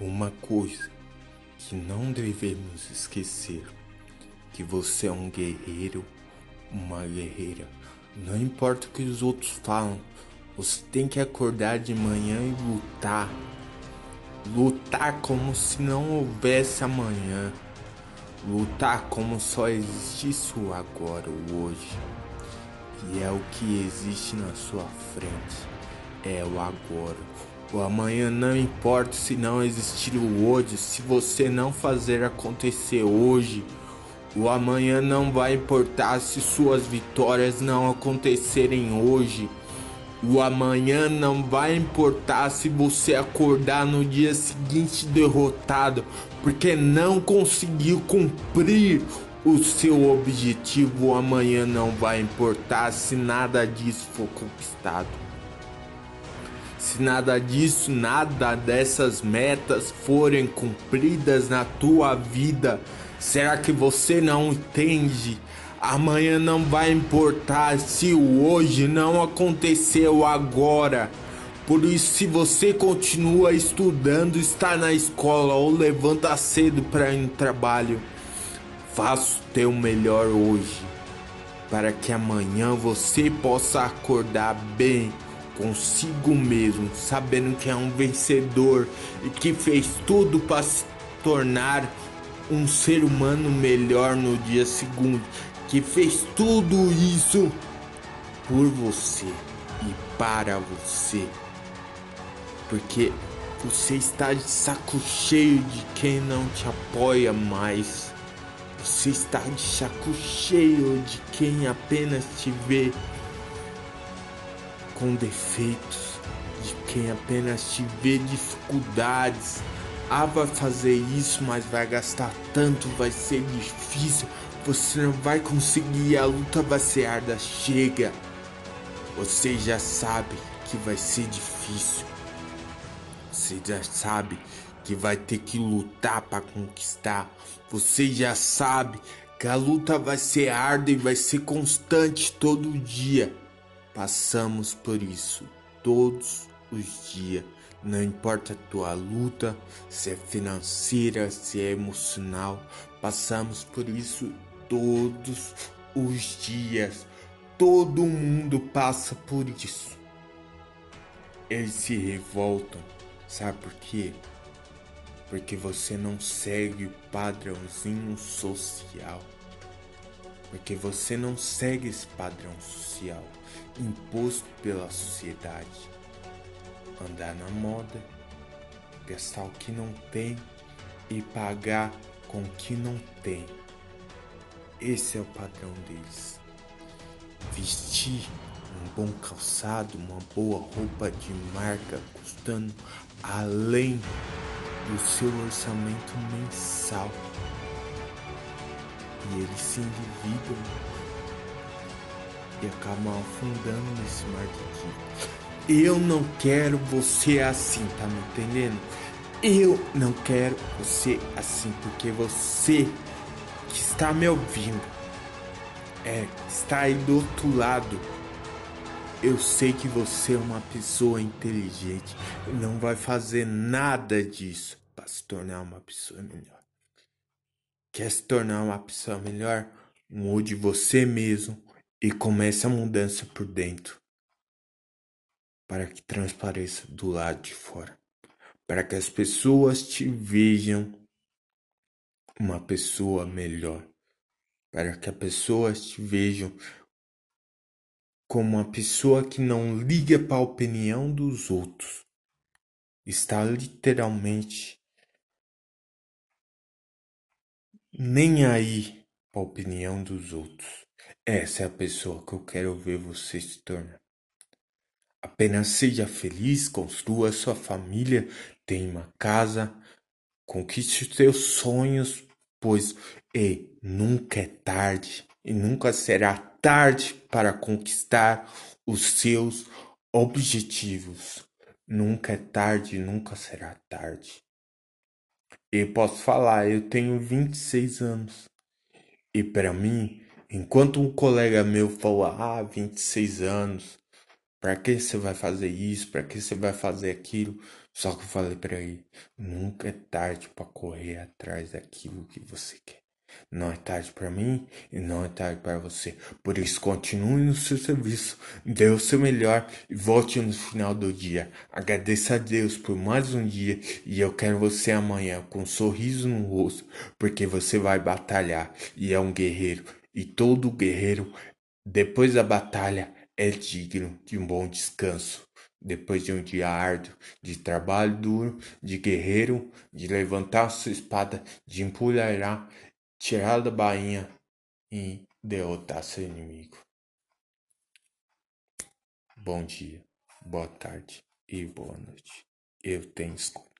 Uma coisa que não devemos esquecer, que você é um guerreiro, uma guerreira. Não importa o que os outros falam, você tem que acordar de manhã e lutar. Lutar como se não houvesse amanhã. Lutar como só existisse o agora, o hoje. E é o que existe na sua frente. É o agora. O amanhã não importa se não existir o hoje, se você não fazer acontecer hoje. O amanhã não vai importar se suas vitórias não acontecerem hoje. O amanhã não vai importar se você acordar no dia seguinte derrotado, porque não conseguiu cumprir o seu objetivo. O amanhã não vai importar se nada disso for conquistado. Se nada disso, nada dessas metas forem cumpridas na tua vida, será que você não entende? Amanhã não vai importar se o hoje não aconteceu agora. Por isso, se você continua estudando, está na escola ou levanta cedo para ir no trabalho, faça o teu melhor hoje, para que amanhã você possa acordar bem consigo mesmo, sabendo que é um vencedor e que fez tudo para se tornar um ser humano melhor no dia seguinte, que fez tudo isso por você e para você. Porque você está de saco cheio de quem não te apoia mais. Você está de saco cheio de quem apenas te vê com defeitos, de quem apenas te vê dificuldades. Ah, vai fazer isso, mas vai gastar tanto, vai ser difícil, você não vai conseguir, a luta vai ser arda. Chega, você já sabe que vai ser difícil, você já sabe que vai ter que lutar para conquistar, você já sabe que a luta vai ser árdua e vai ser constante todo dia. Passamos por isso todos os dias. Não importa a tua luta, se é financeira, se é emocional, passamos por isso todos os dias. Todo mundo passa por isso. Eles se revoltam, sabe por quê? Porque você não segue o padrãozinho social. Porque você não segue esse padrão social imposto pela sociedade. Andar na moda, gastar o que não tem e pagar com o que não tem. Esse é o padrão deles. Vestir um bom calçado, uma boa roupa de marca, custando além do seu orçamento mensal. E eles se endividam e acabam afundando nesse mar de dinheiro. Eu não quero você assim, tá me entendendo? Eu não quero você assim, porque você que está me ouvindo, é, está aí do outro lado. Eu sei que você é uma pessoa inteligente não vai fazer nada disso para se tornar uma pessoa melhor. Quer se tornar uma pessoa melhor? Mude você mesmo e comece a mudança por dentro, para que transpareça do lado de fora, para que as pessoas te vejam uma pessoa melhor, para que as pessoas te vejam como uma pessoa que não liga para a opinião dos outros, está literalmente nem aí para a opinião dos outros. Essa é a pessoa que eu quero ver você se tornar. Apenas seja feliz, construa sua família, tenha uma casa, conquiste os seus sonhos, pois e nunca é tarde e nunca será tarde para conquistar os seus objetivos. Nunca é tarde, nunca será tarde. E posso falar, eu tenho 26 anos. E para mim, Enquanto um colega meu falou, ah, 26 anos, para que você vai fazer isso? Para que você vai fazer aquilo? Só que eu falei para ele, nunca é tarde para correr atrás daquilo que você quer. Não é tarde para mim e não é tarde para você. Por isso, continue no seu serviço, dê o seu melhor e volte no final do dia. Agradeça a Deus por mais um dia e eu quero você amanhã com um sorriso no rosto, porque você vai batalhar e é um guerreiro. E todo guerreiro, depois da batalha, é digno de um bom descanso. Depois de um dia árduo, de trabalho duro, de guerreiro, de levantar sua espada, de empulhar tirar da bainha e derrotar seu inimigo. Bom dia, boa tarde e boa noite. Eu tenho escolha.